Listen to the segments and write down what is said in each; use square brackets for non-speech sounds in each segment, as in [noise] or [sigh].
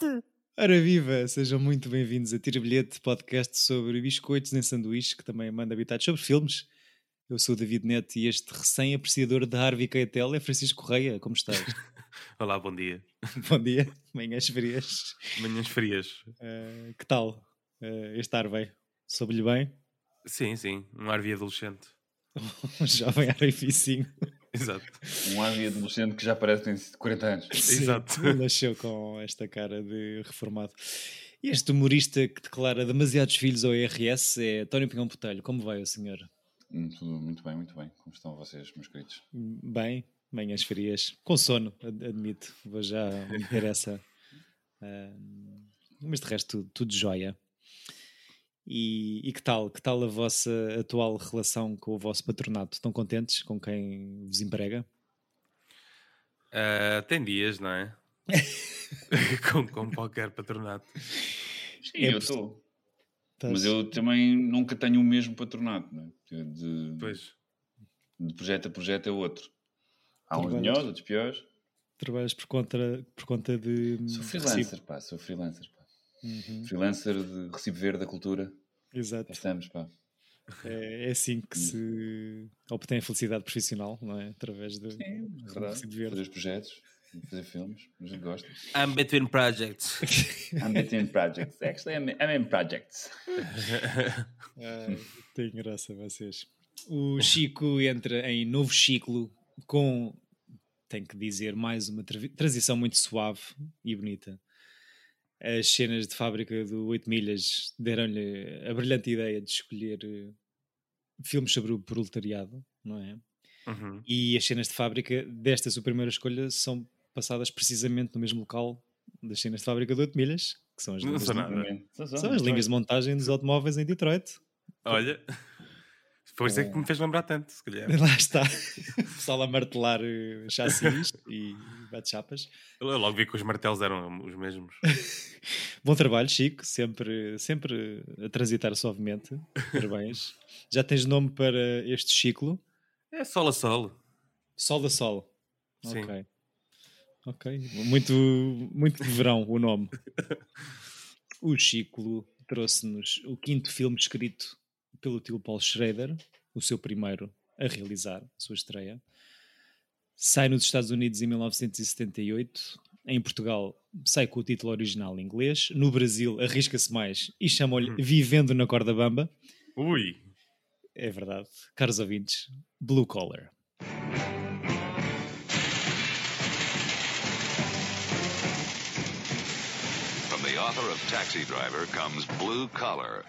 bilhete! Ora viva, sejam muito bem-vindos a Tira Bilhete, podcast sobre biscoitos em sanduíche, que também manda habitados sobre filmes. Eu sou o David Neto e este recém-apreciador de Harvey Keitel é Francisco Correia. Como estás? [laughs] Olá, bom dia. [laughs] Bom dia, manhãs frias. Manhãs frias. Uh, que tal uh, este Harvey? Soube-lhe bem? Sim, sim, um Harvey adolescente. [laughs] um jovem Harvey vicinho. [laughs] Exato. Um Harvey adolescente que já parece ter 40 anos. Sim, Exato. Nasceu com esta cara de reformado. E este humorista que declara demasiados filhos ao IRS é António Pinhão Botelho. Como vai o senhor? Muito, muito bem, muito bem. Como estão vocês, meus queridos? Bem, manhãs frias. Com sono, admito. Vou já meter essa. Uh, mas de resto, tudo, tudo jóia. E, e, que tal? Que tal a vossa atual relação com o vosso patronato? Estão contentes com quem vos emprega? Uh, tem dias, não é? [laughs] com, com qualquer patronato. Sim, é eu estou. Mas eu também nunca tenho o mesmo patronato, não é? De, pois. de projeto a projeto é outro. Há uns melhores, outros piores. Trabalhas por conta, por conta de. Sou freelancer, recibo. pá, sou freelancer, pá. Uhum. Freelancer de Recibo Verde da Cultura. Exato. Estamos, pá. É, é, assim que se obtém a felicidade profissional, não é? Através de, Sim, é verdade. fazer os projetos, fazer filmes, mas gosto. I'm between projects. [laughs] I'm between projects. Actually, I'm, I'm in projects. [laughs] ah, tem graça vocês. O Chico entra em novo ciclo com, tenho que dizer, mais uma transição muito suave e bonita as cenas de fábrica do 8 milhas deram-lhe a brilhante ideia de escolher uh, filmes sobre o proletariado, não é? Uhum. E as cenas de fábrica desta sua primeira escolha são passadas precisamente no mesmo local das cenas de fábrica do 8 milhas, que são as linhas, de, são as linhas de montagem dos automóveis em Detroit. Olha, Pois é que me fez lembrar tanto, se calhar. [laughs] Lá está. O pessoal a martelar uh, chassis e bate-chapas. Eu logo vi que os martelos eram os mesmos. [laughs] Bom trabalho, Chico. Sempre, sempre a transitar suavemente. Parabéns. [laughs] Já tens nome para este ciclo? É Sol a Sol. Sol a Sol. Sim. Ok. Ok. Muito, muito de verão o nome. O ciclo trouxe-nos o quinto filme escrito pelo tio Paul Schrader, o seu primeiro a realizar a sua estreia. Sai nos Estados Unidos em 1978. Em Portugal sai com o título original em inglês. No Brasil arrisca-se mais e chama-lhe hum. Vivendo na Corda Bamba. Ui! É verdade. Caros ouvintes, Blue Collar. From the author of Taxi Driver comes Blue Collar.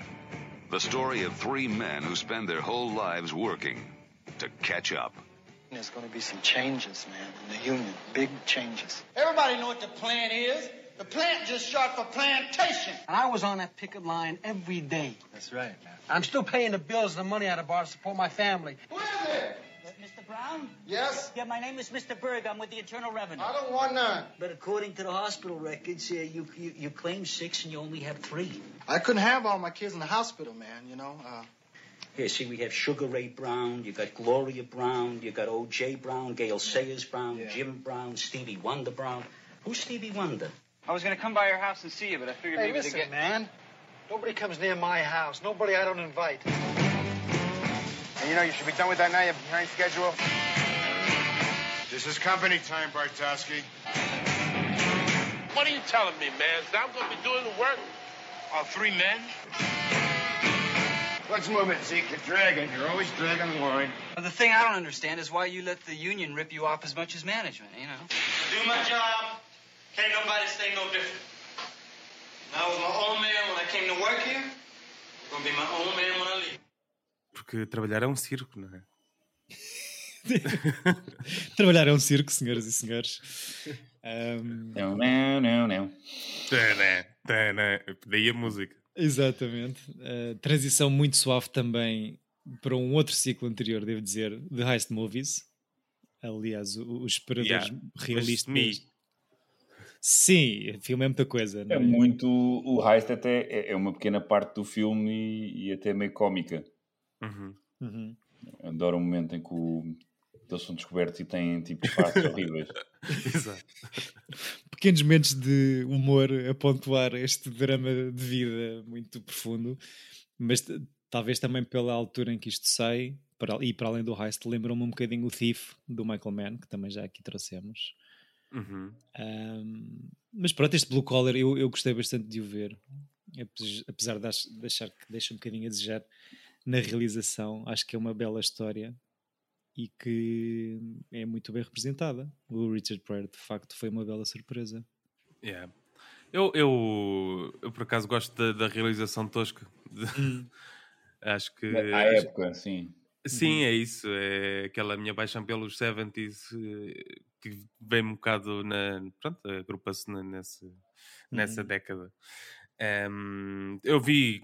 The story of three men who spend their whole lives working to catch up. There's going to be some changes, man, in the union. Big changes. Everybody know what the plant is. The plant just short for plantation. And I was on that picket line every day. That's right, man. I'm still paying the bills and the money out of bar to support my family. Who is it? Mr. Brown? Yes? Yeah, my name is Mr. Berg. I'm with the Internal Revenue. I don't want none. But according to the hospital records, uh, you, you, you claim six and you only have three. I couldn't have all my kids in the hospital, man, you know. Uh, Here, see, we have Sugar Ray Brown, you got Gloria Brown, you got O.J. Brown, Gail Sayers Brown, yeah. Jim Brown, Stevie Wonder Brown. Who's Stevie Wonder? I was going to come by your house and see you, but I figured hey, maybe listen, to get... man. Nobody comes near my house. Nobody I don't invite. And you know you should be done with that now. You have a behind schedule. This is company time, Bartowski. What are you telling me, man? I'm going to be doing the work? All three men? Let's move it, Zeke. You're dragging. You're always dragging the line. Well, the thing I don't understand is why you let the union rip you off as much as management, you know? Do my job. Can't nobody say no different. I was my own man when I came to work here. I'm going to be my own man when I leave. Porque trabalhar é um circo, não é? [laughs] Trabalhar é um circo, senhoras e senhores. Um... Não, não, não, não. Daí a música. Exatamente. Uh, transição muito suave também para um outro ciclo anterior, devo dizer, de Heist Movies. Aliás, os esperadores yeah. realistas. Sim, o filme é muita coisa. É, é, muito. O Heist até é, é uma pequena parte do filme e, e até meio cómica. Uhum. Uhum. Adoro o momento em que o eles são descobertos e têm tipo disfarces horríveis. [laughs] Exato. Pequenos momentos de humor a pontuar este drama de vida muito profundo, mas talvez também pela altura em que isto sai, para, e para além do heist, lembram-me um bocadinho o Thief do Michael Mann, que também já aqui trouxemos. Uhum. Um, mas pronto, este Blue Collar eu, eu gostei bastante de o ver, apesar de achar que deixa um bocadinho a desejar na realização, acho que é uma bela história e que é muito bem representada. O Richard Pryor, de facto, foi uma bela surpresa. Yeah. Eu, eu, eu, por acaso, gosto da, da realização tosca. Hum. [laughs] acho que. À época, sim. Sim, uhum. é isso. É aquela minha paixão pelos 70s eh, que vem um bocado na. Pronto, agrupa-se nessa, nessa uhum. década. Um, eu vi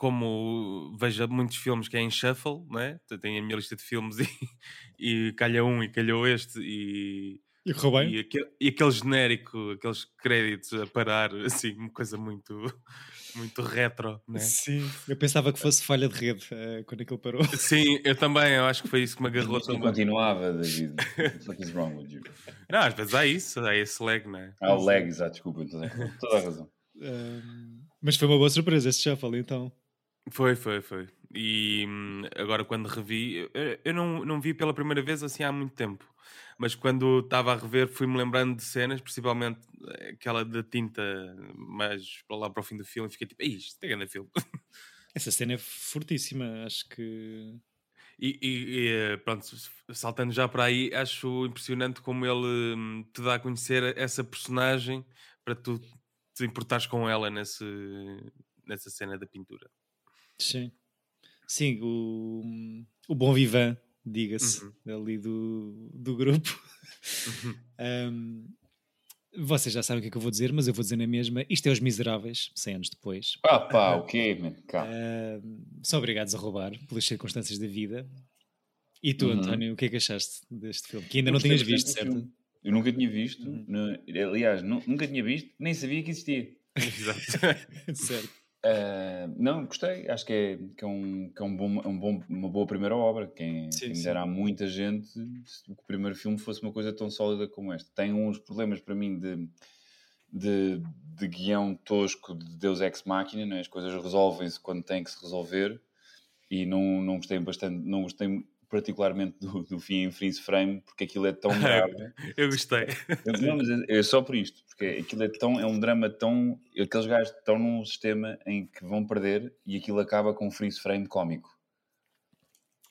como vejo muitos filmes que é em shuffle, né? tenho a minha lista de filmes e, [laughs] e calha um e calhou este e, e, bem. e, aquele, e aquele genérico, aqueles créditos a parar, [laughs] assim, uma coisa muito, muito retro, né? Sim, eu pensava que fosse falha de rede uh, quando aquilo parou. [laughs] Sim, eu também, eu acho que foi isso que me agarrou também. continuava, David. What is wrong with you? Não, às vezes há isso, há esse lag, né? Há o lag, exato, desculpa, então, toda a razão. Um, mas foi uma boa surpresa este shuffle, então. Foi, foi, foi. E hum, agora quando revi, eu não, não vi pela primeira vez assim há muito tempo, mas quando estava a rever fui-me lembrando de cenas, principalmente aquela da tinta mais para lá para o fim do filme, e fiquei tipo, isto é grande filme. [laughs] Essa cena é fortíssima, acho que. E, e, e, eh, pronto, saltando já para aí, acho impressionante como ele hum, te dá a conhecer essa personagem para tu te importares com ela nesse, nessa cena da pintura. Sim. Sim, o, o bom vivan, diga-se, uhum. ali do, do grupo. Uhum. [laughs] um, vocês já sabem o que é que eu vou dizer, mas eu vou dizer na mesma. Isto é Os Miseráveis, 100 anos depois. Ah pá, o quê, uh, São obrigados a roubar, pelas circunstâncias da vida. E tu, uhum. António, o que é que achaste deste filme? Que ainda eu não tinhas visto, certo? Filme. Eu nunca tinha visto. Uhum. No, aliás, nunca tinha visto, nem sabia que existia. [laughs] Exato. [laughs] certo. Uh, não, gostei. Acho que é, que é, um, que é um bom, um bom, uma boa primeira obra. Quem, sim, quem dera a muita gente se o primeiro filme fosse uma coisa tão sólida como esta. Tem uns problemas para mim de, de, de guião tosco de Deus Ex Machina, não é? as coisas resolvem-se quando têm que se resolver. E não, não gostei bastante, não gostei particularmente do, do fim em freeze frame, porque aquilo é tão [laughs] grave. eu gostei. Não, mas é, é, só por isto, porque aquilo é tão, é um drama tão. Aqueles gajos estão num sistema em que vão perder e aquilo acaba com um freeze frame cómico.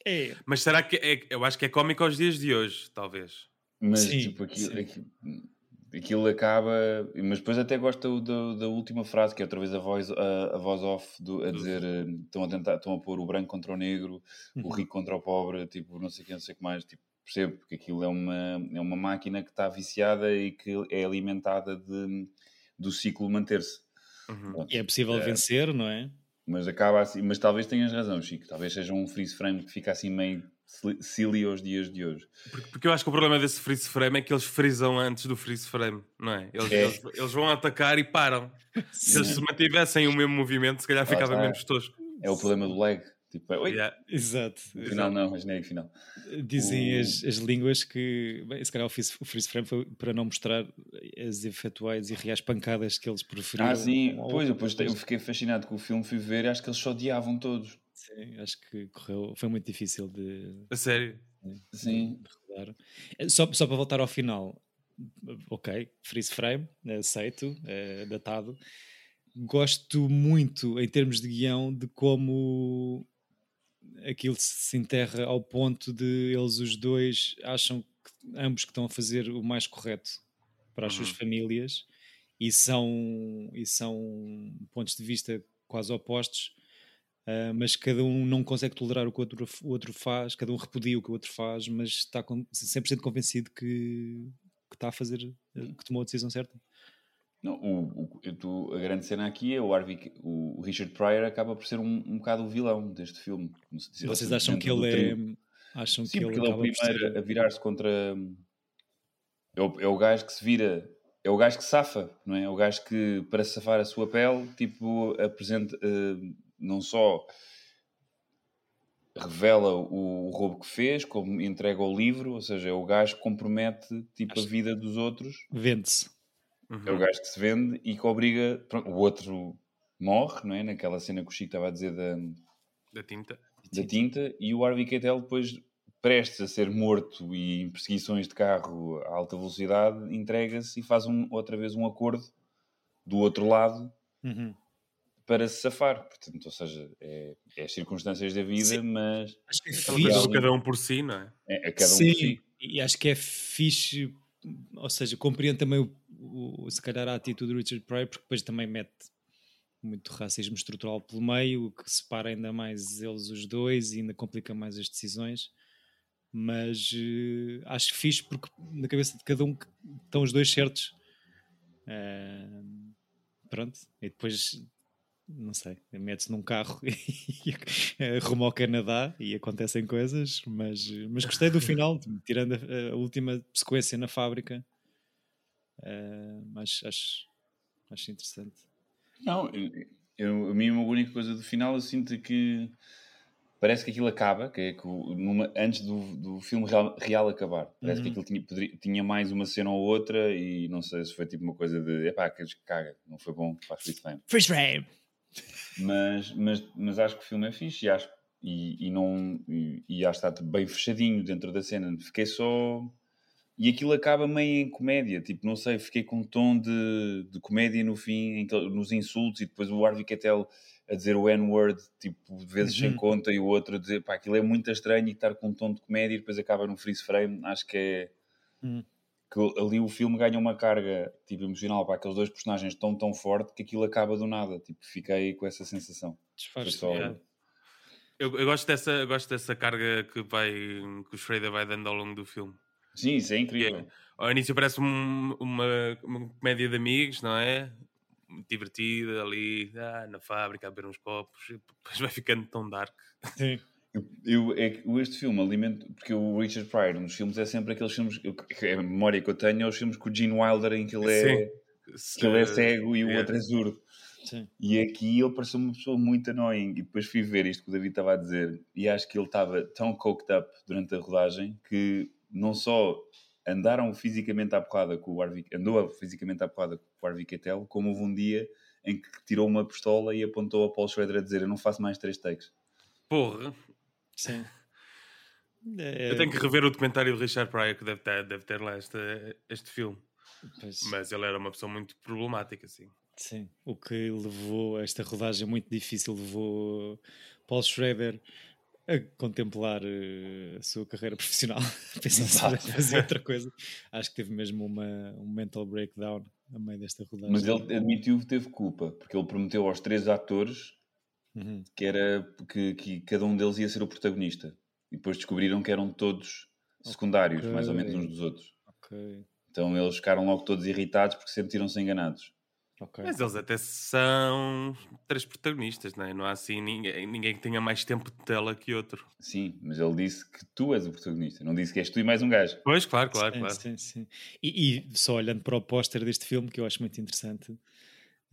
É. Mas será que é, eu acho que é cómico aos dias de hoje, talvez. Mas sim, tipo, aquilo, aquilo, aquilo, acaba. Mas depois até gosto da, da, última frase, que é outra vez a voz, a, a voz off do, a dizer eh, estão a tentar, estão a pôr o branco contra o negro, uhum. o rico contra o pobre, tipo, não sei o que, não sei o que mais, tipo, percebo, porque aquilo é uma, é uma máquina que está viciada e que é alimentada de, do ciclo manter-se. Uhum. E é possível é, vencer, não é? Mas acaba assim, mas talvez tenhas razão, Chico, talvez seja um freeze frame que fica assim meio silly aos dias de hoje. Porque, porque, eu acho que o problema desse freeze frame é que eles frisam antes do freeze frame, não é? Eles, é. eles, eles vão atacar e param. Se eles se mantivessem o mesmo movimento, se calhar ficava ah, menos tosco. É o problema do lag. Tipo, oi. Yeah. Exato. Final não, mas nem final. Dizem o... as, as línguas que, bem, se calhar o freeze, o freeze frame foi para não mostrar as efetuais e reais pancadas que eles preferiam. Ah, sim. Pois, depois eu fiquei fascinado com o filme, fui ver e acho que eles só odiavam todos. Sim, acho que correu, foi muito difícil de. A sério? Sim. De eh, só, só para voltar ao final, ok, freeze frame, aceito, é datado. Gosto muito, em termos de guião, de como aquilo se enterra ao ponto de eles os dois acham que ambos que estão a fazer o mais correto para as uhum. suas famílias e são, e são pontos de vista quase opostos Uh, mas cada um não consegue tolerar o que o outro, o outro faz, cada um repudia o que o outro faz, mas está com, 100% convencido que, que está a fazer, hum. que tomou a decisão certa. Não, o, o, a grande cena aqui é o, Harvey, o Richard Pryor acaba por ser um, um bocado o vilão deste filme. Vocês acham que ele é. Acham Sim, que ele, ele é o primeiro a virar-se contra. É o, é o gajo que se vira é o gajo que safa, não é? É o gajo que, para safar a sua pele, tipo, apresenta, uh, não só revela o, o, roubo que fez, como entrega o livro, ou seja, é o gajo que compromete tipo, a vida dos outros. Vende-se. Uhum. É o gajo que se vende e que obriga. Pronto, o outro morre, não é? Naquela cena que o Chico estava a dizer da, da tinta. Da tinta, e o Harvey Keitel depois prestes a ser morto e em perseguições de carro a alta velocidade, entrega-se e faz um, outra vez um acordo do outro lado uhum. Para se safar. Portanto, ou seja, é, é as circunstâncias da vida, Sim. mas. Acho que é fixe. cada um por si, não é? É, é cada um Sim. por si. E acho que é fixe, ou seja, compreendo também o, o, se calhar a atitude do Richard Pryor, porque depois também mete muito racismo estrutural pelo meio, o que separa ainda mais eles os dois e ainda complica mais as decisões mas uh, acho fixe porque na cabeça de cada um estão os dois certos. Uh, pronto, e depois não sei, mete-se num carro [laughs] e rumo ao Canadá e acontecem coisas, mas, mas gostei do final, tirando a, a última sequência na fábrica. Uh, mas acho, acho interessante. Não, eu, a mim uma única coisa do final eu sinto que parece que aquilo acaba, que é que numa, antes do, do filme real, real acabar. Parece uhum. que aquilo tinha, poderia, tinha mais uma cena ou outra e não sei se foi tipo uma coisa de epá, que caga, não foi bom para freeze frame. Freeze frame! Mas, mas, mas acho que o filme é fixe e acho, e, e não, e, e acho que está bem fechadinho dentro da cena. Fiquei só. E aquilo acaba meio em comédia, tipo, não sei, fiquei com um tom de, de comédia no fim, nos insultos, e depois o Harvey Keitel a dizer o N-word, tipo, vezes uhum. sem conta, e o outro a dizer, pá, aquilo é muito estranho e estar com um tom de comédia e depois acaba num freeze frame, acho que é... Uhum. Que ali o filme ganha uma carga, tipo, emocional para aqueles dois personagens tão, tão forte que aquilo acaba do nada, tipo, fiquei com essa sensação. Só... É. Eu, eu, gosto dessa, eu gosto dessa carga que vai, que o Schrader vai dando ao longo do filme. Sim, isso é incrível. É, ao início parece um, uma, uma comédia de amigos, não é? divertida ali ah, na fábrica a beber uns copos e depois vai ficando tão dark. Sim. Eu, eu, é, este filme alimento, porque o Richard Pryor nos filmes é sempre aqueles filmes, eu, é a memória que eu tenho é os filmes com o Gene Wilder em que ele é, que ele é cego e o é. outro é surdo. Sim. E aqui ele pareceu uma pessoa muito annoying. E depois fui ver isto que o David estava a dizer, e acho que ele estava tão coked up durante a rodagem que não só andaram fisicamente à porrada com o Harvey, andou fisicamente à porrada com o Harvey Keitel, como houve um dia em que tirou uma pistola e apontou a Paul Schrader a dizer eu não faço mais três takes. Porra! Sim. [laughs] É... Eu tenho que rever o documentário de Richard Pryor que deve ter, deve ter lá este, este filme. Pois... Mas ele era uma pessoa muito problemática, sim. Sim, o que levou a esta rodagem muito difícil levou Paul Schrader a contemplar uh, a sua carreira [laughs] profissional, pensando em fazer outra coisa. Acho que teve mesmo uma, um mental breakdown a meio desta rodagem. Mas ele admitiu que teve culpa, porque ele prometeu aos três atores uhum. que era que, que, cada um deles ia ser o protagonista. E depois descobriram que eram todos secundários, okay. mais ou menos uns dos outros. Okay. Então eles ficaram logo todos irritados porque sentiram-se enganados. Okay. Mas eles até são três protagonistas, não é? Não há assim ninguém, ninguém que tenha mais tempo de tela que outro. Sim, mas ele disse que tu és o protagonista, não disse que és tu e mais um gajo. Pois, claro, claro. Sim, claro. sim, sim. E, e, só olhando para o póster deste filme, que eu acho muito interessante,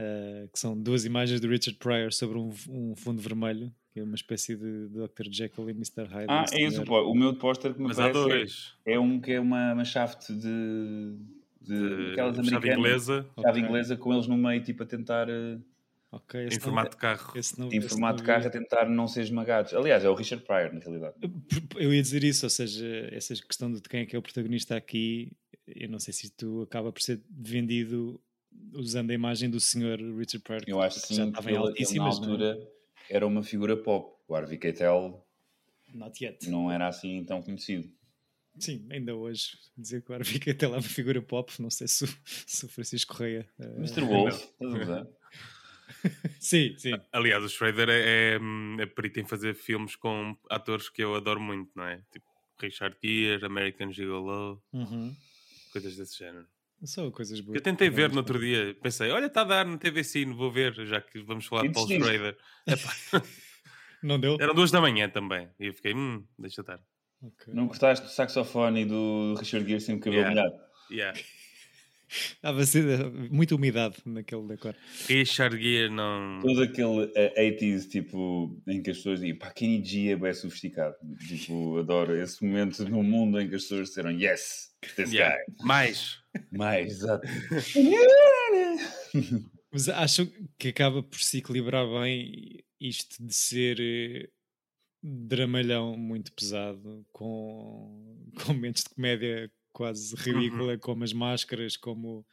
uh, que são duas imagens de Richard Pryor sobre um, um, fundo vermelho, que é uma espécie de Dr. Jekyll e Mr. Hyde. Ah, é isso, o meu póster que me mas parece é, é um que é uma, uma shaft de de, aquelas americanas. Chave inglesa. Chave okay. inglesa com eles no meio, tipo a tentar. Uh, okay, em formato de carro. Não, em formato de carro a tentar não ser esmagados. Aliás, é o Richard Pryor, na realidade. Eu ia dizer isso, ou seja, essa questão de quem é que é o protagonista aqui, eu não sei se tu acaba por ser vendido usando a imagem do senhor Richard Pryor. Eu acho que sim, já estava em altíssimas. Na é? altura era uma figura pop. O Harvey Keitel não era assim tão conhecido. Sim, ainda hoje. Dizer que o Harvey até lá uma figura pop, não sei se, se o Francisco Correia. Uh, Mr. Wolf, [laughs] sim, sim. Aliás, o Schrader é, é, é perito em fazer filmes com atores que eu adoro muito, não é? Tipo Richard Gere, American Gigolo, uhum. coisas desse género. São coisas boas. Eu tentei ver no outro dia, pensei, olha, está a dar na TV Cine, vou ver, já que vamos falar de Paul Schrader. [laughs] não deu? Eram duas da manhã também, e eu fiquei, hum, deixa estar. Okay. Não gostaste do saxofone e do Richard Gere sem cabelo yeah. molhado? Yeah. [laughs] Estava a ser muita umidade naquele decor. Richard Gere não. Todo aquele uh, 80s, tipo, em que as pessoas dizem, pá, Kenny G é bem sofisticado. Tipo, adoro esse momento no mundo em que as pessoas disseram, yes, this Yeah. guy. Mais. Mais. Mas acham que acaba por se equilibrar bem isto de ser eh, dramalhão muito pesado, com, com momentos de comédia quase ridícula, como as máscaras, como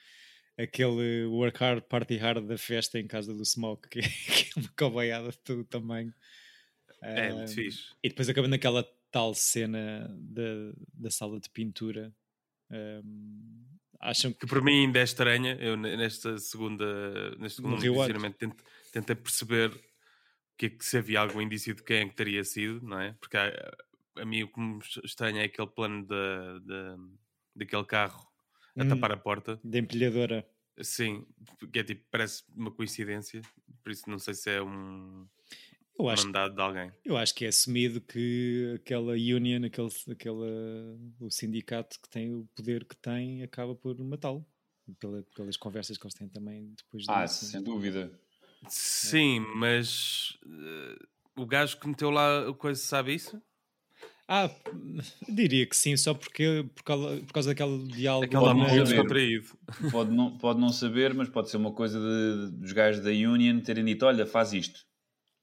aquele work hard, party hard da festa em casa do Smoke, que, [laughs] que é uma cobaiada de todo o tamanho. É, Ah, muito fixe. E depois acaba naquela tal cena da, da sala de pintura. Ahm, acham que Que para mim ainda é estranha. Eu ne- nesta segunda, neste segundo posicionamento tente- tentei perceber que é que se havia algum indício de quem é que teria sido, não é? Porque há- a mim o que me estranha é aquele plano da, da, daquele carro a Hum. tapar a porta. da empilhadora. Sim, que é tipo, parece uma coincidência. Por isso não sei se é um Eu acho, mandado de alguém. eu acho que é assumido que aquela union, aquele, aquela, o sindicato que tem o poder que tem, acaba por matá-lo. Pela- pelas conversas que eles têm também depois Ah, disso. sem dúvida. Sim, mas eh, o gajo que meteu lá a coisa sabe isso? Ah, [laughs] diria que sim, só porque por causa, por causa daquele diálogo. Aquela saber. descontraído. Pode não, pode não saber, mas pode ser uma coisa de- dos gajos da Union terem dito: olha, faz isto.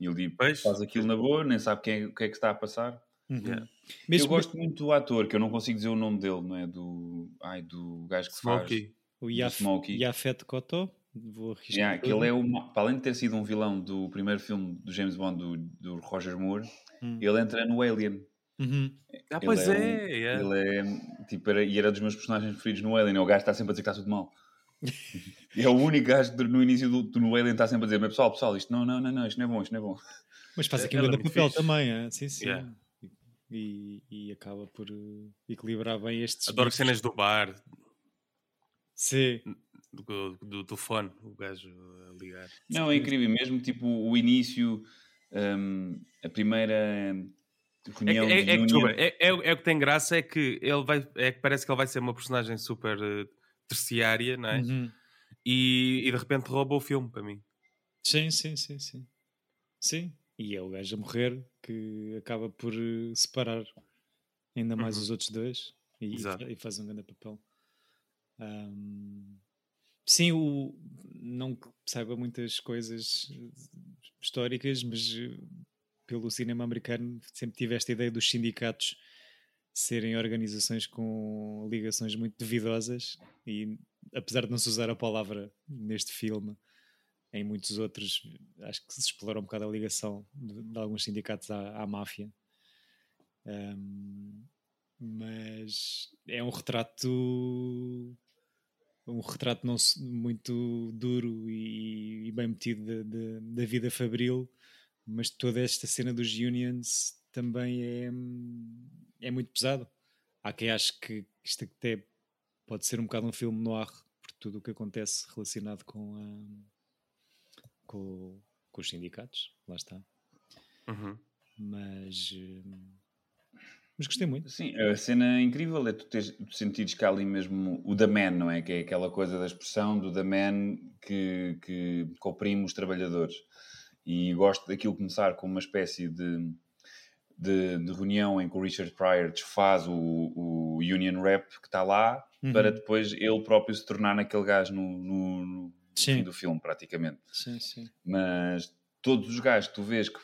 E ele diz, Pois. faz aquilo na boa, nem sabe quem é- o que é que está a passar. Uhum. Yeah. Eu gosto muito do ator, que eu não consigo dizer o nome dele, não é? Do, ai, do gajo que Smokey. o do Yaf, Smokey. Yafet Koto, vou faz. arriscar. Yeah, que ele é uma, para além de ter sido um vilão do primeiro filme do James Bond, do, do Roger Moore, Hum. ele entra no Alien. Uhum. Ah, Ele pois um- é, yeah. Ele é, tipo, era, e era dos meus personagens preferidos no Alien. É O gajo está sempre a dizer que está tudo mal. É o único gajo que no início do, do Alien está sempre a dizer: Mas pessoal, pessoal, isto não, não, não, não, isto não é bom, isto não é bom. Mas faz É- aqui um é grande muito papel fixe. também, é? sim, sim. Yeah. E, e acaba por eh, equilibrar bem estes. Adoro bifes. cenas do bar, Sim, do, do telefone, o gajo a ligar. Não, é incrível. Mesmo tipo o início, hum, a primeira É, que- reunião é, de é, desculpa, é, é, é o que tem graça é que ele vai é que parece que ele vai ser uma personagem super eh, terciária, não é? Uhum. E, e de repente rouba o filme para mim. sim, sim, sim, sim. Sim, e é o gajo a morrer que acaba por eh, separar ainda mais Uhum. os outros dois e, e faz um grande papel. Ahm, sim, o, não que saiba muitas coisas eh, históricas, mas eh, pelo cinema americano sempre tive esta ideia dos sindicatos serem organizações com ligações muito duvidosas e apesar de não se usar a palavra neste filme, em muitos outros acho que se explora um bocado a ligação de, de alguns sindicatos à, à máfia. Ahm, mas é um retrato um retrato não muito duro e, e bem metido da vida fabril, mas toda esta cena dos unions também é, é muito pesado. Há quem ache que isto até pode ser um bocado um filme noir por tudo o que acontece relacionado com, a, com, com os sindicatos, lá está. Uhum. Mas, mas gostei muito. Sim, a cena incrível é tu, teres, tu sentires que há ali mesmo o The Man, não é? Que é aquela coisa da expressão do The Man que, que, que oprime os trabalhadores. E gosto daquilo começar com uma espécie de, de, de reunião em que o Richard Pryor desfaz o, o Union Rep que está lá Uhum. para depois ele próprio se tornar naquele gajo no, no, no fim do filme, praticamente. Sim, sim. Mas todos os gajos que tu vês que,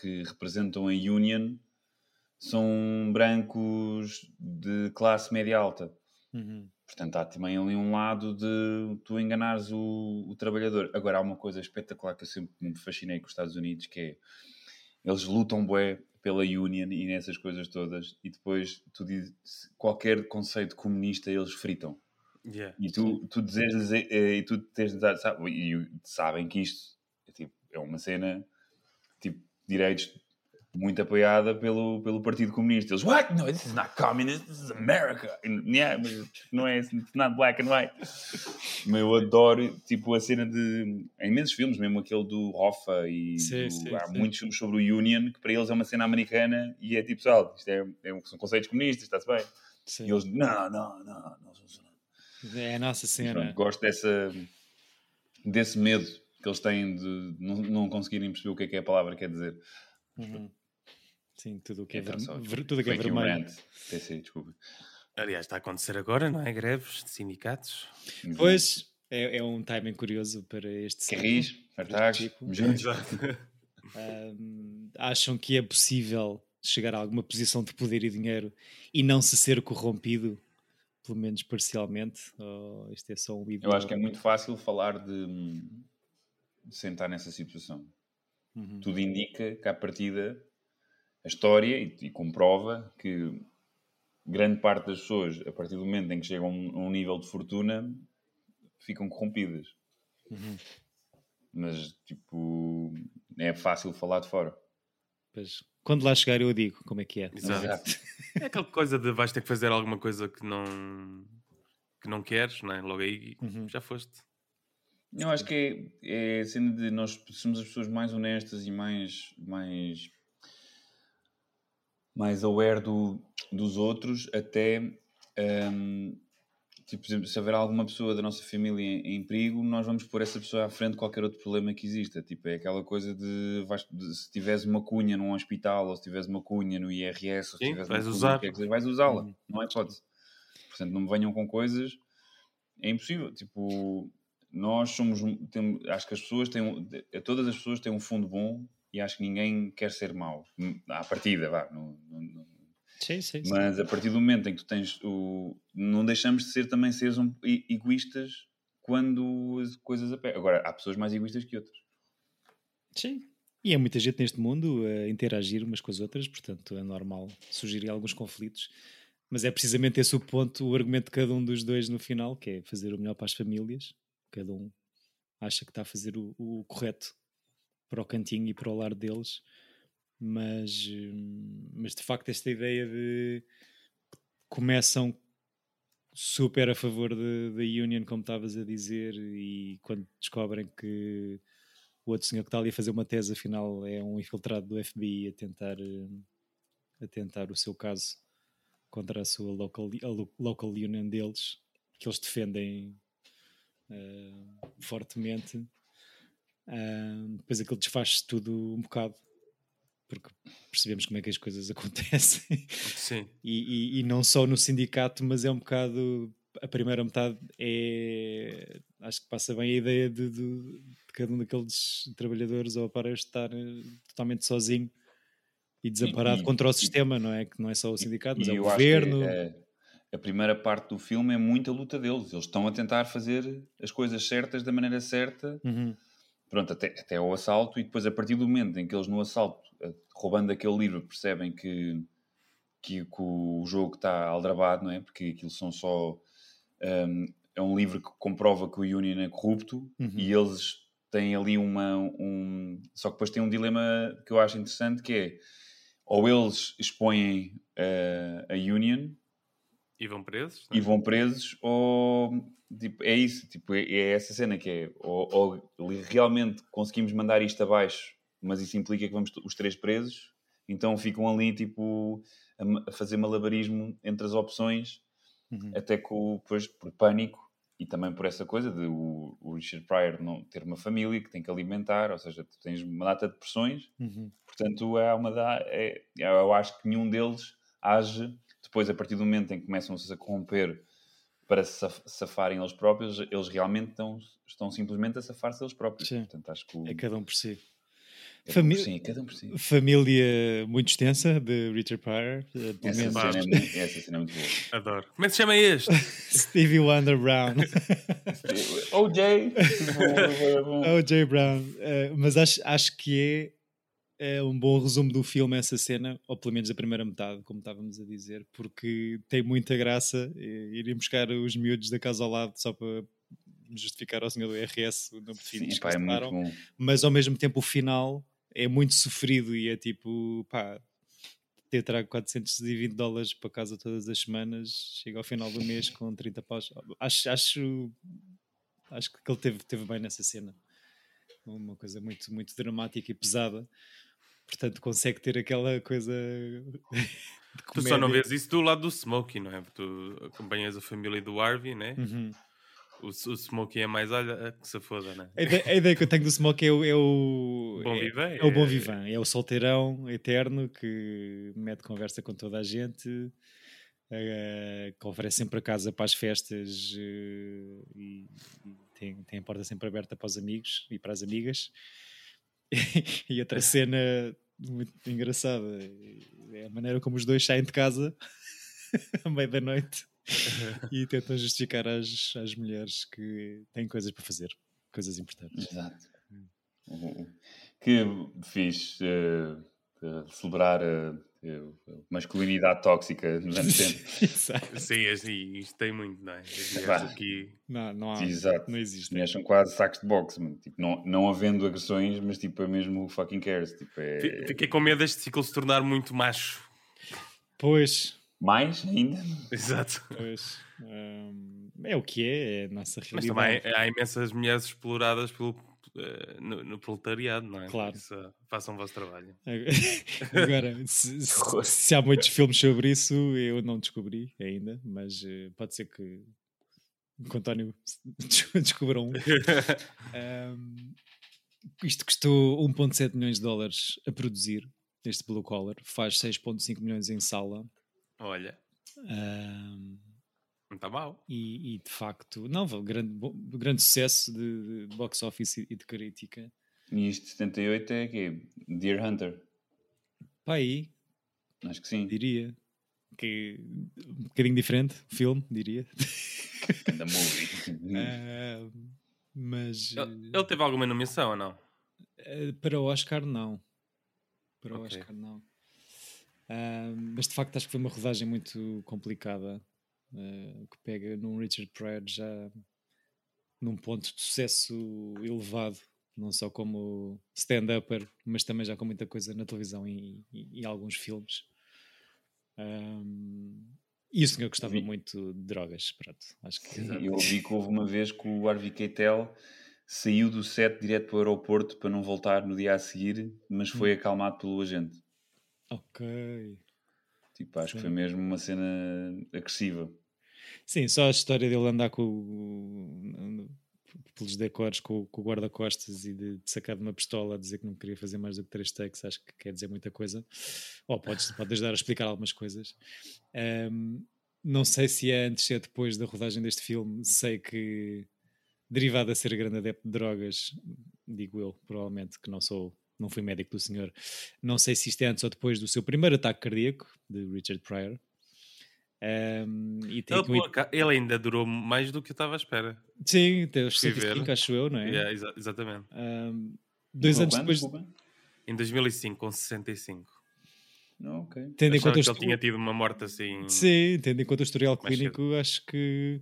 que representam a Union são brancos de classe média alta. Uhum. Portanto, há também ali um lado de tu enganares o, o trabalhador. Agora, há uma coisa espetacular que eu sempre me fascinei com os Estados Unidos, que é eles lutam bué pela Union e nessas coisas todas, e depois tu dizes, qualquer conceito comunista eles fritam. Yeah. E tu, tu dizes, eh, e tu tens de dar, sabe, e sabem que isto é, tipo, é uma cena tipo direitos muito apoiada pelo, pelo Partido Comunista. Eles, what? No, this is not communist, this is America. And, yeah, não é, it's not black and white. Mas eu adoro, tipo, a cena de, em imensos filmes, mesmo aquele do Hoffa e Sim, do- sim, há sim. muitos filmes sobre o Union, que para eles é uma cena americana e é tipo, pessoal, isto é, é, são conceitos comunistas, está-se bem. Sim. E eles, não, não, não, não, não, não. É a nossa cena. Pronto, gosto dessa, desse medo que eles têm de não, não conseguirem perceber o que é que é a palavra quer dizer. Uhum. Sim, tudo o que é, então, ver... ver... tudo que é vermelho. PC, desculpa. Aliás, está a acontecer agora, não é? Greves de sindicatos. Pois, é, é um timing curioso para este Carris, Fartagos, um, Acham que é possível chegar a alguma posição de poder e dinheiro e não se ser corrompido, pelo menos parcialmente? Ou este é só um Eu acho que é muito fácil falar de, de sentar nessa situação. Uhum. Tudo indica que, à partida, a história e, e, comprova que grande parte das pessoas, a partir do momento em que chegam a um, um nível de fortuna, ficam corrompidas. Uhum. Mas, tipo, é fácil falar de fora. Pois, quando lá chegar eu digo como é que é. Exato. é aquela coisa de vais ter que fazer alguma coisa que não, que não queres, não é? Logo aí uhum. já foste. Eu acho que é, é a cena de nós somos as pessoas mais honestas e mais, mais, mais aware do, dos outros, até um, tipo, exemplo, se houver alguma pessoa da nossa família em, em, perigo, nós vamos pôr essa pessoa à frente de qualquer outro problema que exista. Tipo, é aquela coisa de, vais, de se tiveres uma cunha num hospital, ou se tiveres uma cunha no IRS, ou se tiveres vais usar. Cunha, vais usá-la. Uhum. Não é hipótese. Portanto, não me venham com coisas. É impossível. Tipo, nós somos. Temos, acho que as pessoas têm. Todas as pessoas têm um fundo bom e acho que ninguém quer ser mau. À partida, vá. No, no, Sim, sim, sim. Mas a partir do momento em que tu tens o. Não deixamos de ser também seres um, egoístas quando as coisas apertam. Agora, há pessoas mais egoístas que outras. Sim. E há muita gente neste mundo a interagir umas com as outras, portanto é normal surgirem alguns conflitos. Mas é precisamente esse o ponto, o argumento de cada um dos dois no final, que é fazer o melhor para as famílias. Cada um acha que está a fazer o, o correto para o cantinho e para o lar deles mas, mas de facto esta ideia de começam super a favor da Union, como estavas a dizer, e quando descobrem que o outro senhor que está ali a fazer uma tese, afinal é um infiltrado do FBI a tentar, a tentar o seu caso contra a sua local, a local union deles, que eles defendem uh, fortemente. Uh, depois aquilo desfaz-se tudo um bocado porque percebemos como é que as coisas [laughs] acontecem. Sim. e, e, e, não só no sindicato, mas é um bocado. A primeira metade é. Acho que passa bem a ideia de, de, de cada um daqueles trabalhadores ou para estar eh, totalmente sozinho e desamparado e, contra o sistema, não é? Que não é só o sindicato, mas é o governo. É, a primeira parte do filme é muita luta deles. Eles estão a tentar fazer as coisas certas da maneira certa. Uhum. Pronto, até, até ao assalto, e depois, a partir do momento em que eles no assalto roubando aquele livro, percebem que, que, que o jogo está aldrabado, não é? Porque aquilo são só. Um, é um livro que comprova que o Union é corrupto uhum. e eles têm ali uma. Um, só que depois tem um dilema que eu acho interessante que é ou eles expõem uh, a Union e vão presos é? e vão presos ou tipo, é isso tipo, é, é, essa cena que é ou, ou realmente conseguimos mandar isto abaixo mas isso implica que vamos os três presos, então ficam ali tipo a, fazer malabarismo entre as opções, uhum. até que depois por pânico e também por essa coisa de o, o, Richard Pryor não ter uma família que tem que alimentar, ou seja, tu tens uma data de pressões, uhum. portanto é uma da, é, eu acho que nenhum deles age depois a partir do momento em que começam-se a corromper para se safarem eles próprios, eles realmente estão, estão simplesmente a safar-se eles próprios. Sim. Portanto, acho que o... É cada um por si. Famí sim, cada um por si. Família muito extensa de Richard Pryor. Essa cena, é muito, essa cena é muito boa. [laughs] Adoro. Como é que se chama este? [laughs] Stevie Wonder Brown. [laughs] OJ. OJ Brown. Uh, mas acho, acho que é, é um bom resumo do filme essa cena, ou pelo menos a primeira metade, como estávamos a dizer, porque tem muita graça irem buscar os miúdos da casa ao lado só para justificar ao senhor do IRS o número de filhos Sim, pá, é mas ao mesmo tempo o final é muito sofrido e é tipo, pá, ter trago 420 dólares para casa todas as semanas, chega ao final do mês com 30 paus. Acho, acho, acho que ele teve, teve bem nessa cena. Uma coisa muito, muito dramática e pesada. Portanto, consegue ter aquela coisa [laughs] Tu só não vês isso do lado do Smokey, não é? Tu acompanhas a família do Harvey, né? Uhum. O, o Smokey é mais, olha, que se foda, né? A ideia, a ideia que eu tenho do Smokey é o. É o bom é, vivan. É, o bom vivan. É o solteirão eterno que mete conversa com toda a gente, uh, que oferece sempre a casa para as festas uh, e, e tem, tem a porta sempre aberta para os amigos e para as amigas. [laughs] e outra cena muito engraçada é a maneira como os dois saem de casa [laughs] à meia da noite [laughs] e tentam justificar às, às mulheres que têm coisas para fazer, coisas importantes. Exato. Que fiz uh, uh, celebrar uh, masculinidade tóxica nos anos [laughs] 70. Sim, assim, isto tem muito, não é? Aqui... Não, não, há, Exato. não existe. As são quase sacos de boxe, tipo, não, não havendo agressões, mas tipo, é mesmo fucking cares. Tipo, é... Fiquei com medo deste ciclo se tornar muito macho. Pois. Mais ainda? Exato. Pois. Um, é o que é, é a nossa realidade. Mas também há imensas mulheres exploradas pelo no, no, proletariado, não é? Claro. Isso, uh, façam o vosso trabalho. [laughs] Agora, se, [laughs] se, se, há muitos filmes sobre isso, eu não descobri ainda, mas uh, pode ser que o António [laughs] descubra um. um. Isto custou 1,7 milhões de dólares a produzir, este Blue Collar, faz 6,5 milhões em sala. Olha. Um, não está mal. E, e, de facto, não, grande, grande sucesso de, de box office e de crítica. E isto de 78 é que Deer Hunter. Pá, aí. Acho que sim. Diria. Que um bocadinho diferente, filme, diria. [laughs] Da movie. uh, mas. Ele, ele, teve alguma nomeação ou não? Uh, para o Oscar, não. Para o okay. Oscar, não. Uh, mas de facto acho que foi uma rodagem muito complicada uh, que pega num Richard Pryor já num ponto de sucesso elevado, não só como stand-upper, mas também já com muita coisa na televisão e, e, e alguns filmes. Um, e o senhor gostava vi. muito de drogas, pronto. Acho que... [laughs] Eu ouvi que houve uma vez que o Harvey Keitel saiu do set direto para o aeroporto para não voltar no dia a seguir, mas foi hum. acalmado pelo agente. Ok. Tipo, acho Sim. que foi mesmo uma cena agressiva. Sim, só a história dele andar com pelos decores com, com o guarda-costas e de, de, sacar de uma pistola a dizer que não queria fazer mais do que três takes, acho que quer dizer muita coisa. Ou podes, [laughs] pode ajudar a explicar algumas coisas. Um, não sei se é antes ou é depois da rodagem deste filme, sei que derivado a ser grande adepto de drogas, digo eu, provavelmente, que não sou, não fui médico do senhor, não sei se isto é antes ou depois do seu primeiro ataque cardíaco, de Richard Pryor, um, e ele, um... ele, ainda durou mais do que eu estava à espera. Sim, até os 65, acho eu, não é? Yeah, exa exatamente. Um, dois anos depois. Em 2005, com 65. Não, ok. Tendo em conta que ele tinha tido uma morte assim. Sim, tendo em conta o historial clínico, cedo. acho que.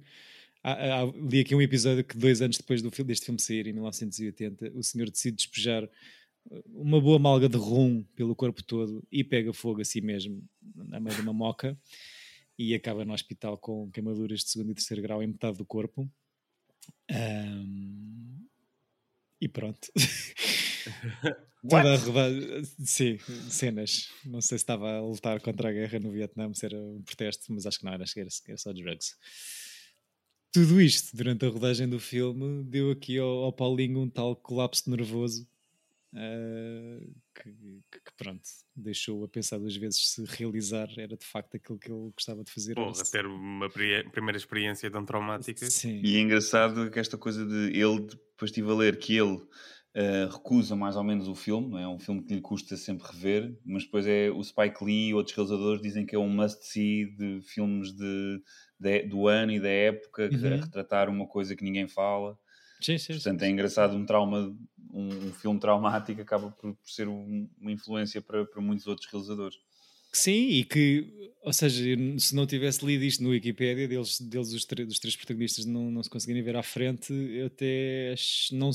Há, há, li aqui um episódio que dois anos depois do filme, deste filme sair, em 1980, o senhor decide despejar uma boa malga de rum pelo corpo todo e pega fogo a si mesmo, na meio de uma moca e acaba no hospital com queimaduras de segundo e terceiro grau em metade do corpo. Um, e pronto. [laughs] Toda a rodada, sim, cenas. Não sei se estava a lutar contra a guerra no Vietnã, se era um protesto, mas acho que não era, acho que era, era só drugs. Tudo isto durante a rodagem do filme deu aqui ao, ao Paulinho um tal colapso nervoso uh, que, que, pronto, deixou a pensar duas vezes se realizar era de facto aquilo que ele gostava de fazer. Porra, ter uma primeira experiência tão traumática. Sim. E é engraçado que esta coisa de ele, depois estive a ler que ele uh, recusa mais ou menos o filme, não é? é um filme que lhe custa sempre rever, mas depois é o Spike Lee e outros realizadores dizem que é um must-see de filmes de, de, do ano e da época, uhum. a retratar uma coisa que ninguém fala. Sim, sim, Portanto, sim, é engraçado um trauma, um, um filme traumático acaba por, por ser um, uma influência para, para muitos outros realizadores. Sim, e que, ou seja, se não tivesse lido isto no Wikipedia, deles, deles os dos três protagonistas não, não se conseguirem ver à frente, eu até não,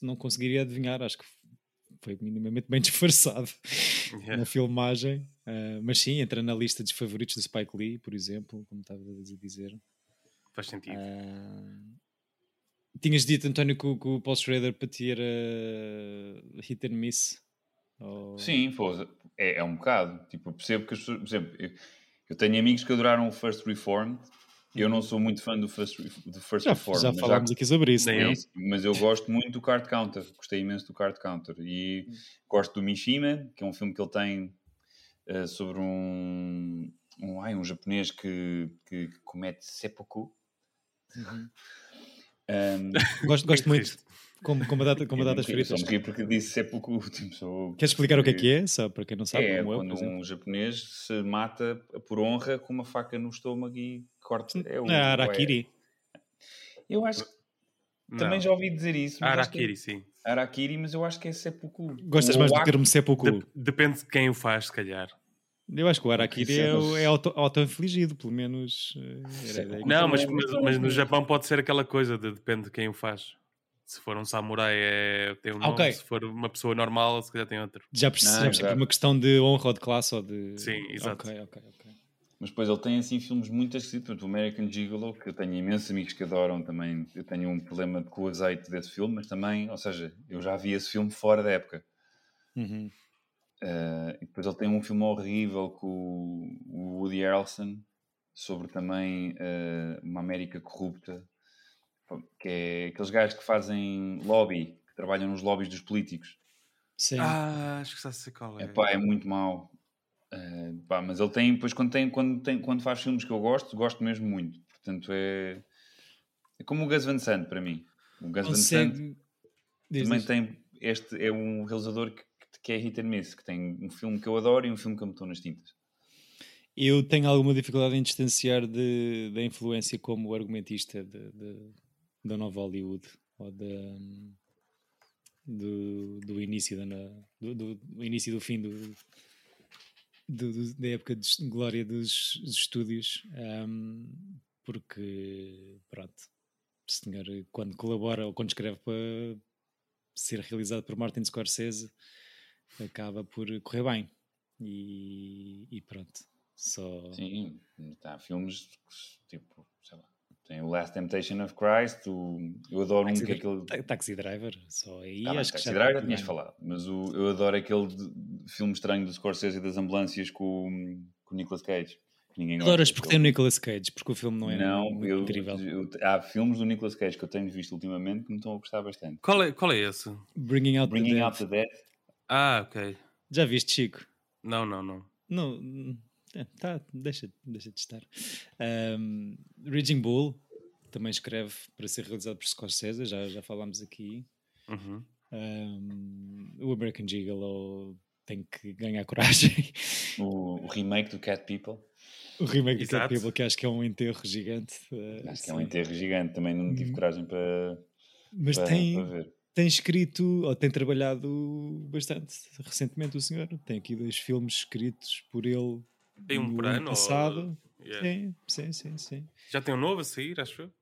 não conseguiria adivinhar, acho que foi minimamente bem [laughs] disfarçado yeah. na filmagem, uh, mas sim, entra na lista dos favoritos de Spike Lee, por exemplo, como estava a dizer. Faz sentido. Uh, Tinhas dito, António, que, que o Paul Schrader para ti era hit and miss? Ou... Sim, pô, É, é um bocado. Tipo, eu percebo que as pessoas. Por exemplo, eu, eu tenho amigos que adoraram o First Reformed. Eu não sou muito fã do First, do first já, Reformed. Já falámos já, aqui sobre isso. É mas eu gosto muito do Card Counter. Gostei imenso do Card Counter. E hum. gosto do Mishima, que é um filme que ele tem uh, sobre um, um, ai, um japonês que, que comete seppuku. Uhum. Um, [laughs] gosto, gosto muito. Como, como, a data, como a datas fritas. Só porque disse seppuku. Tipo, sou... Queres explicar o que é que é? Só para quem não sabe. É, quando eu, um japonês se mata por honra com uma faca no estômago e corta. É, o, é Arakiri. É. Eu acho que também já ouvi dizer isso. Arakiri, é... sim. Arakiri, mas eu acho que é seppuku. Gostas mais do termo seppuku? De depende de quem o faz, se calhar. Eu acho que o Arakiri é, é auto-infligido, auto pelo menos. Eh, não, mas, mas, mas, no Japão pode ser aquela coisa de depende de quem o faz. Se for um samurai é, tem um nome, okay. se for uma pessoa normal, se calhar tem outro. Já percebi, ah, uma questão de honra ou de classe ou de. Sim, exato. Ok, ok, ok. Mas depois ele tem assim filmes muito esquisitos, o American Gigolo, que eu tenho imensos amigos que adoram também. Eu tenho um problema com o azeite desse filme, mas também, ou seja, eu já vi esse filme fora da época. Uhum. Uh, e depois ele tem um filme horrível com o Woody Harrelson sobre também uh, uma América corrupta, que é aqueles gajos que fazem lobby, que trabalham nos lobbies dos políticos. Sim. Ah, acho que já sei qual é. Epá, é muito mau. Uh, pá, mas ele tem, depois quando, tem, quando, tem, quando faz filmes que eu gosto, gosto mesmo muito. Portanto, é, é como o Gus Van Sant para mim. O Gus Consegue... Van Sant também tem este, é um realizador que que é hit and miss, que tem um filme que eu adoro e um filme que eu me estou nas tintas. Eu tenho alguma dificuldade em distanciar de, da influência como argumentista de, de, da nova Hollywood ou do, do início do, do, início do fim do, do, da época de glória dos, dos estúdios um, porque pronto o senhor quando colabora ou quando escreve para ser realizado por Martin Scorsese acaba por correr bem. E, e pronto. Só... Sim, há filmes tipo, sei lá, tem o Last Temptation of Christ, o, eu adoro Taxi, um que é aquele. Taxi Driver, só aí tá, acho Taxi que Driver já tinhas falado, mas o, eu adoro aquele de, filme estranho do Scorsese e das ambulâncias com, com o Nicolas Cage. Ninguém Adoras porque tem o Nicolas Cage, porque o filme não é não, muito eu, incrível. Eu, há filmes do Nicolas Cage que eu tenho visto ultimamente que me estão a gostar bastante. Qual é, qual é esse? Bringing Out Bringing the Dead. Ah, ok. Já viste, Chico? Não, não, não. Não, é, tá, deixa, deixa de estar. Um, Raging Bull também escreve para ser realizado por Scorsese, já, já falámos aqui. Uhum. Um, o American Gigolo tem que ganhar coragem. O, o remake do Cat People. O remake Exato. do Cat People, que acho que é um enterro gigante. Uh, acho que é um enterro gigante, também não tive hum. coragem para, Mas para, tem, para ver tem escrito, ou tem trabalhado bastante recentemente o senhor. Tem aqui dois filmes escritos por ele tem um no ano ano passado. Ou... Yeah. Sim, sim, sim, sim. Já tem um novo a sair, acho eu.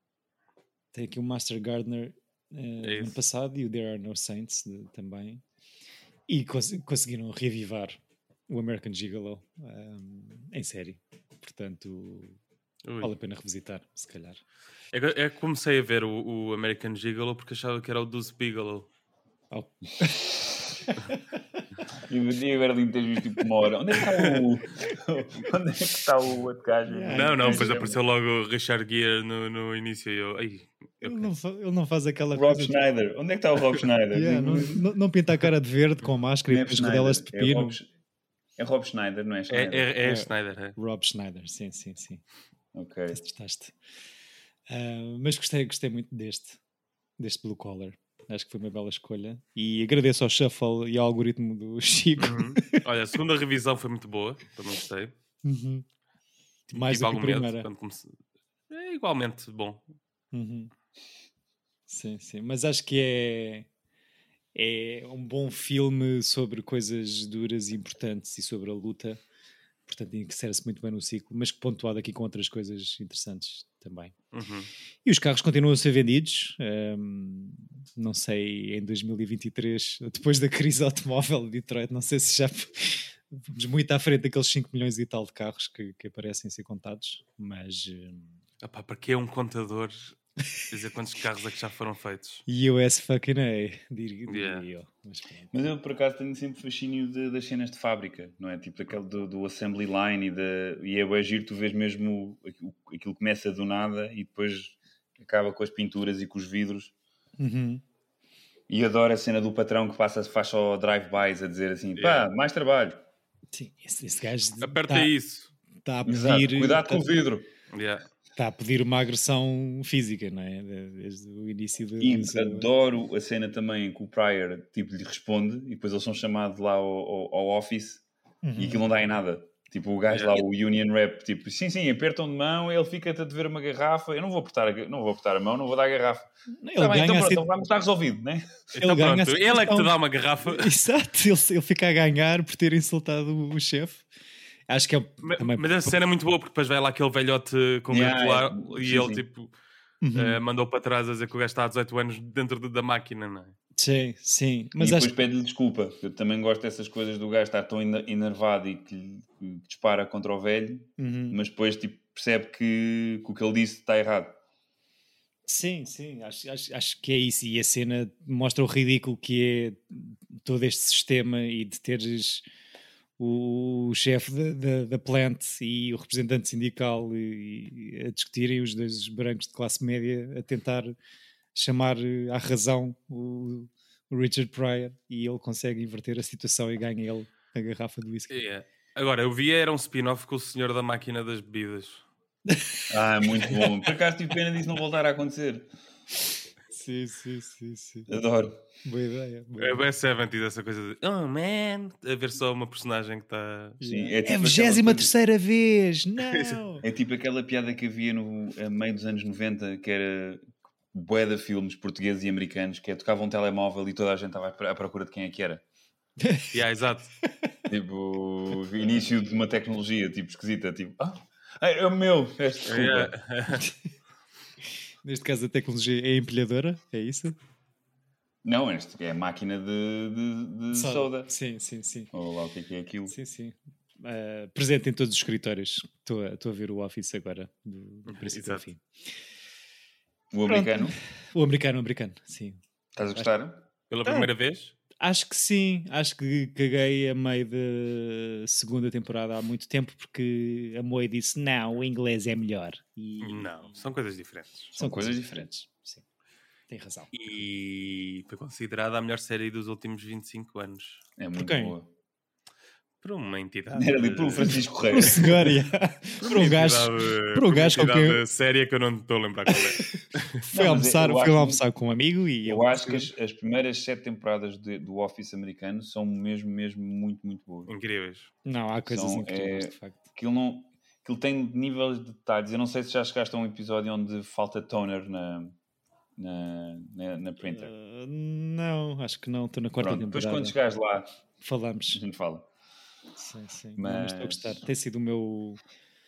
Tem aqui o Master Gardener uh, é ano passado e o There Are No Saints de, também. E cons conseguiram revivar o American Gigolo um, em série. Portanto, Ui. vale a pena revisitar, se calhar. É, é que comecei a ver o, o, American Gigolo porque achava que era o Deuce Bigelow. Oh. [laughs] e o dia Berlim ter visto tipo uma hora. Onde é que está o. [laughs] Onde é que está o outro gajo? Não, não, depois apareceu logo o Richard Gere no, no início e eu. Ai, ele, não ele não faz aquela Rob coisa. Schneider. De... Onde é que está o Rob [laughs] Schneider? yeah, não, não, não, pinta a cara de verde com máscara e depois rodelas de pepino. É Rob, é Rob Schneider, não é Schneider? É, é, é, é Schneider. É. Rob Schneider, sim, sim, sim. Ok. Testaste. Uh, mas gostei, gostei muito deste, deste Blue Collar. Acho que foi uma bela escolha. E agradeço ao Shuffle e ao algoritmo do [laughs] Chico. Uhum. Olha, a segunda revisão foi muito boa, também gostei. Uhum. Mais do que a primeira. Medo, comecei... É igualmente bom. Uhum. Sim, sim. Mas acho que é, é um bom filme sobre coisas duras e importantes e sobre a luta portanto insere-se muito bem no ciclo, mas pontuado aqui com outras coisas interessantes também. Uhum. E os carros continuam a ser vendidos, um, não sei, em 2023, depois da crise automóvel de Detroit, não sei se já vamos muito à frente daqueles 5 milhões e tal de carros que, que aparecem ser contados, mas... Um... Epá, para que é um contador Dizer quantos carros é que já foram feitos. [laughs] US fucking A, diria Yeah. eu. Mas. Mas eu, por acaso, tenho sempre fascínio de- das cenas de fábrica, não é? Tipo aquele do, do assembly line e, da e é giro, tu vês mesmo aquilo, aquilo começa do nada e depois acaba com as pinturas e com os vidros. Uhum. E adoro a cena do patrão que passa, faz só drive-bys a dizer assim: pá, Yeah. mais trabalho. Sim, esse, esse gajo Aperta tá- isso. Está a Exato, pedir. Cuidado com o tá- vidro. Yeah. Está a pedir uma agressão física, não é? Desde o início do. E do- adoro a cena também que o Pryor tipo, lhe responde e depois eles são chamados lá ao, ao- ao office Uhum. e aquilo não dá em nada. Tipo, o gajo lá, o Union Rep, tipo, sim, sim, apertam de mão, ele fica-te a dever uma garrafa. Eu não vou apertar a, não vou apertar a mão, não vou dar a garrafa. Ele Tá bem, ganha então pronto, sit- então vamos estar resolvido, né? Então ganha a pronto, ele é que te dá uma garrafa. [laughs] Exato, ele, ele fica a ganhar por ter insultado o, o chefe. Acho que é Ma- também. Mas essa cena é muito boa porque depois vai lá aquele velhote com Yeah, yeah, é. e Sim, ele sim. tipo Uhum. eh, mandou para trás a dizer que o gajo está há 18 anos dentro de- da máquina, não é? Sim, sim. Mas e depois acho pede-lhe desculpa. Eu também gosto dessas coisas do gajo estar tão enervado e que, que dispara contra o velho, Uhum. mas depois tipo, percebe que, que o que ele disse está errado. Sim, sim, acho, acho, acho que é isso. E a cena mostra o ridículo que é todo este sistema e de teres o, chefe da, da, da plant e o representante sindical e, e a discutirem os dois brancos de classe média a tentar chamar eh, à razão o, o Richard Pryor e ele consegue inverter a situação e ganha ele a garrafa de whisky. Yeah. Agora, eu vi era um spin-off com o senhor da máquina das bebidas. Ah, muito bom. Por acaso tive pena disso não voltar a acontecer. Sim, sim, sim, sim. Adoro. Boa ideia. boa É bem 70 essa coisa de oh man, a ver só uma personagem que está. Sim, É tipo a vigésima coisa- terceira vez! [laughs] Não! É tipo aquela piada que havia no a meio dos anos 90 que era bué de filmes portugueses e americanos que é tocava um telemóvel e toda a gente estava à procura de quem é que era. [laughs] Yeah, exato. Tipo, início de uma tecnologia tipo esquisita, tipo, ah, é o meu, peço desculpa. Yeah. [laughs] Neste caso a tecnologia é empilhadora, é isso? Não, este é a máquina de, de, de soda. Sim, sim, sim. Ou lá o que é que é aquilo. Sim, sim. Uh, presente em todos os escritórios. Estou a, estou a ver o Office agora, do, do princípio ao fim. O americano, O americano, o americano, sim. estás a gostar? Pela primeira vez? Acho que sim, acho que caguei a meio da segunda temporada há muito tempo porque a Moe disse não, o inglês é melhor. E Não, são coisas diferentes. são coisas diferentes. Sim, tem razão. E foi considerada a melhor série dos últimos 25 anos. É muito boa. Por uma entidade. Era ali pelo Francisco [laughs] Por Correia. um senhor, yeah. por um gajo, por um gajo com entidade quem séria que eu não estou a lembrar qual é. [laughs] foi almoçar, eu foi acho- almoçar com um amigo e Eu ele- acho que as, as primeiras sete temporadas de- do Office americano são mesmo, mesmo muito, muito boas. Incríveis. Não, há coisas São, incríveis, é, de facto. Aquilo, não, aquilo tem níveis de detalhes. Eu não sei se já chegaste a um episódio onde falta toner na, na, na, na printer. Uh, não, acho que não, estou na quarta Pronto, depois temporada. quando chegares lá, a Falamos. gente fala. Sim, sim. Não, mas estou a Mas- gostar. Tem sido o meu.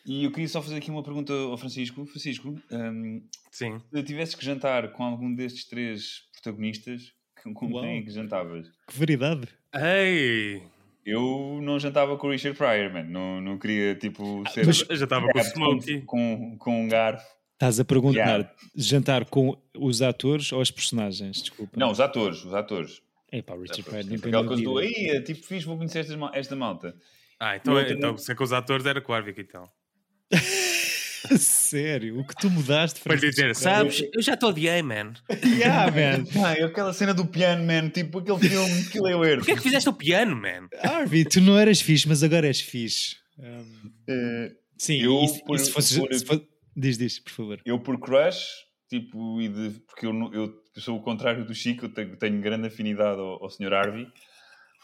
E eu queria só fazer aqui uma pergunta ao Francisco. Francisco, hum, Sim. se tivesses que jantar com algum destes três protagonistas, com, Uau. quem é que jantavas? Que variedade! Ei! Eu não jantava com o Richard Pryor, man. Não, não queria, tipo, ser... mas eu já estava com o Smokey. Com, com um garfo. Estás a perguntar Yeah. jantar com os atores ou as personagens? Desculpa. Não, os atores, os atores. É pá, o Richard Tipo, Pryor nem aquela coisa do, aí, é tipo, fiz, vou conhecer esta, esta malta. Ah, então, Outro então não. se é com os atores era com o Harvick então. [laughs] Sério, o que tu mudaste Para dizer, sabes, eu já te odiei, man. [laughs] Yeah, man. [laughs] Ah, é aquela cena do piano, man, tipo aquele filme que leu erro. Porquê é que fizeste o piano, man? Harvey, tu não eras fixe, mas agora és fixe. Um, Eh, sim, Eu, e, se- e por- se fosse, por- se fosse- Diz, diz, por favor. eu por crush, tipo, e de, porque eu, não- eu sou o contrário do Chico, tenho, tenho grande afinidade ao, ao Sr. Harvey,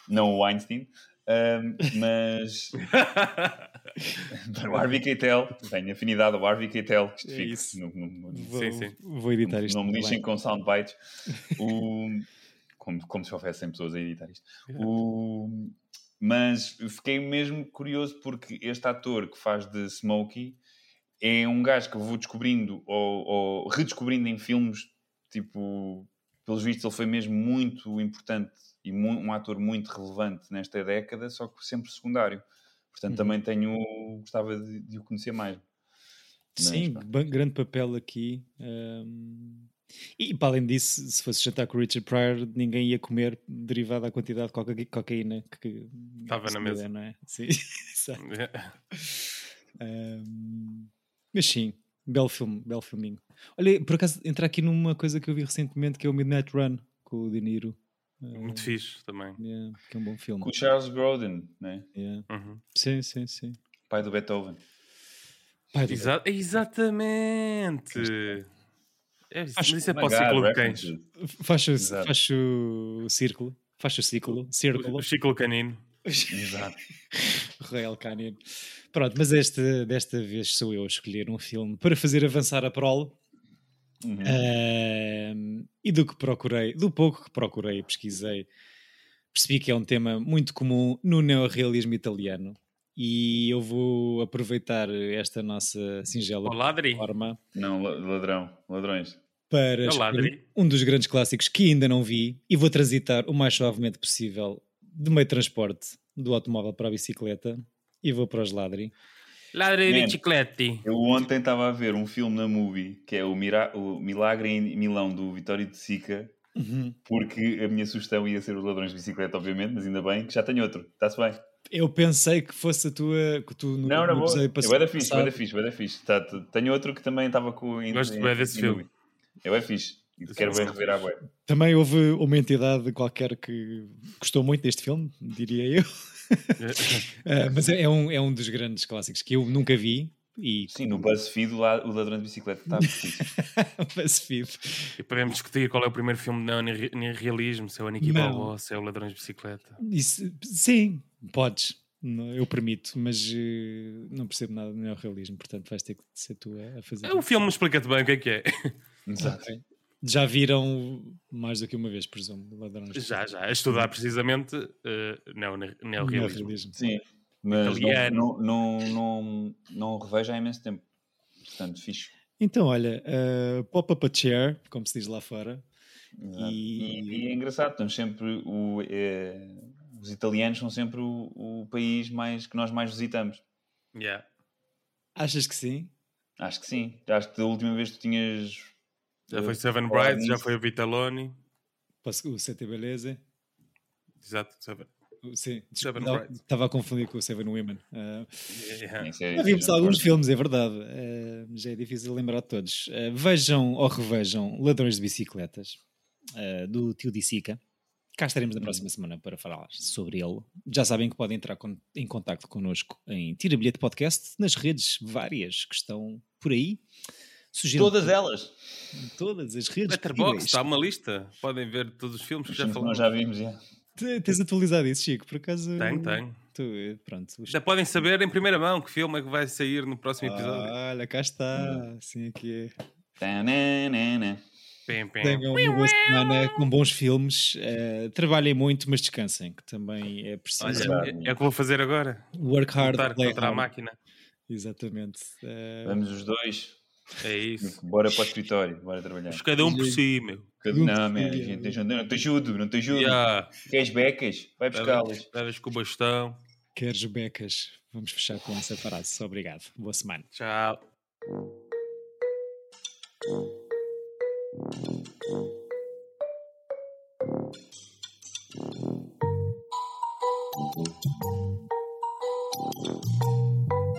não o Einstein, ahm, [laughs] mas [laughs] o Harvey Keitel, tenho afinidade ao Harvey Keitel, que isto É isso. no- no- no- Vou, Sim, sim. vou editar isto. não me lixem com soundbites. [laughs] O, como, como se houvesse 100 pessoas a editar isto. O, mas fiquei mesmo curioso porque este ator que faz de Smokey é um gajo que vou descobrindo ou, ou redescobrindo em filmes, tipo, pelos vistos ele foi mesmo muito importante e mu- um ator muito relevante nesta década, só que sempre secundário. Portanto, Uhum. também tenho, gostava de, de o conhecer mais. Sim, grande papel aqui. Um, e para além disso, se fosse jantar com o Richard Pryor, ninguém ia comer derivado da quantidade de coca cocaína que estava na mesa, não é? Sim, [laughs] um, mas sim, belo filme, belo filminho. Olha, por acaso, entrar aqui numa coisa que eu vi recentemente que é o Midnight Run com o De Niro. Muito uh, fixe também. Yeah, que é um bom filme. Com o Charles Grodin, né? Yeah. Uhum. Sim, sim, sim. Pai do Beethoven. Pai do Exa Beethoven. Exatamente. É, mas isso é para o ciclo de cães. Faz o, faz o círculo. Faz o ciclo. Círculo. O ciclo canino. Exato. [laughs] Royal Canino. Pronto, mas esta, desta vez sou eu a escolher um filme para fazer avançar a prole. Uhum. Uh, e do que procurei, do pouco que procurei e pesquisei, percebi que é um tema muito comum no neorrealismo italiano. E eu vou aproveitar esta nossa singela forma. Não, ladrão, ladrões. Para um dos grandes clássicos que ainda não vi e vou transitar o mais suavemente possível de meio de transporte do automóvel para a bicicleta e vou para os ladri. Ladri de bicicleta. Eu ontem estava a ver um filme na movie que é o, Mira o Milagre em Milão do Vitório de Sica. Uhum. Porque a minha sugestão ia ser os ladrões de bicicleta, obviamente, mas ainda bem que já tenho outro. Está-se bem. Eu pensei que fosse a tua. Que tu no, não, não. É bem da fixe, bem da fixe, bem da fixe. Tá, tenho outro que também estava com. Gosto bem desse filme. É bem fixe. E quero ver rever à web. Também houve uma entidade qualquer que gostou muito deste filme, diria eu. Uh, [laughs] mas é, é, um, é um dos grandes clássicos que eu nunca vi. E... Sim, no BuzzFeed o, o ladrão de bicicleta está [laughs] BuzzFeed. E podemos discutir qual é o primeiro filme de realismo, se é o Aniki Balboa, se é o Ladrões de Bicicleta. Isso, sim, podes. Eu permito, mas uh, não percebo nada do neorrealismo, portanto vais ter que ser tu a fazer. O filme explica-te bem o que é que é. Exato. Okay. Já viram mais do que uma vez, presumo, Ladrões? Já, já. A estudar precisamente uh, neo, neorrealismo. Sim, mas não, não, não, não, revejo há imenso tempo. Portanto, fixe. Então, olha, uh, pop up a chair, como se diz lá fora. E... E, e... é engraçado, estamos sempre. O, é, os italianos são sempre o, o, país mais, que nós mais visitamos. Yeah. Achas que sim? Acho que sim. Acho que da última vez tu tinhas já foi Seven Brides, já foi o Vitaloni. O Sete Beleza. Exato, Seven. Sim, estava a confundir com o Seven Women. Uh, yeah. já vimos alguns filmes, é verdade. Uh, já é difícil lembrar de todos. Uh, vejam ou revejam Ladrões de Bicicletas, uh, do tio Dicica. Cá estaremos na próxima semana para falar sobre ele. Já sabem que podem entrar con em contato connosco em Tira Bilhete Podcast, nas redes várias que estão por aí. Sugiram todas elas. Todas as redes. Letterboxd, está uma lista. Podem ver todos os filmes que já falamos. Nós já vimos, já. Tens atualizado isso, Chico? Por acaso. Tenho, tenho. Tu, pronto. Já podem saber em primeira mão que filme é que vai sair no próximo episódio. Ah, olha, cá está. Assim aqui é. Tenham uma boa semana com bons filmes. Uh, trabalhem muito, mas descansem, que também é preciso. Olha, é, é o que vou fazer agora. Work hard, Lutar play contra hard. a máquina. Exatamente. Uh... Vamos os dois. É isso. Bora para o escritório, bora trabalhar. Mas cada um por si, meu. Cada... Não, man, gente, não te ajudo, não te ajudo. Yeah. Queres becas? Vai buscá-las. Levas com o bastão. Queres becas? Vamos fechar com essa frase. Obrigado. Boa semana. Tchau.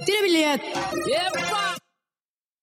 Tira bilhete! Epa!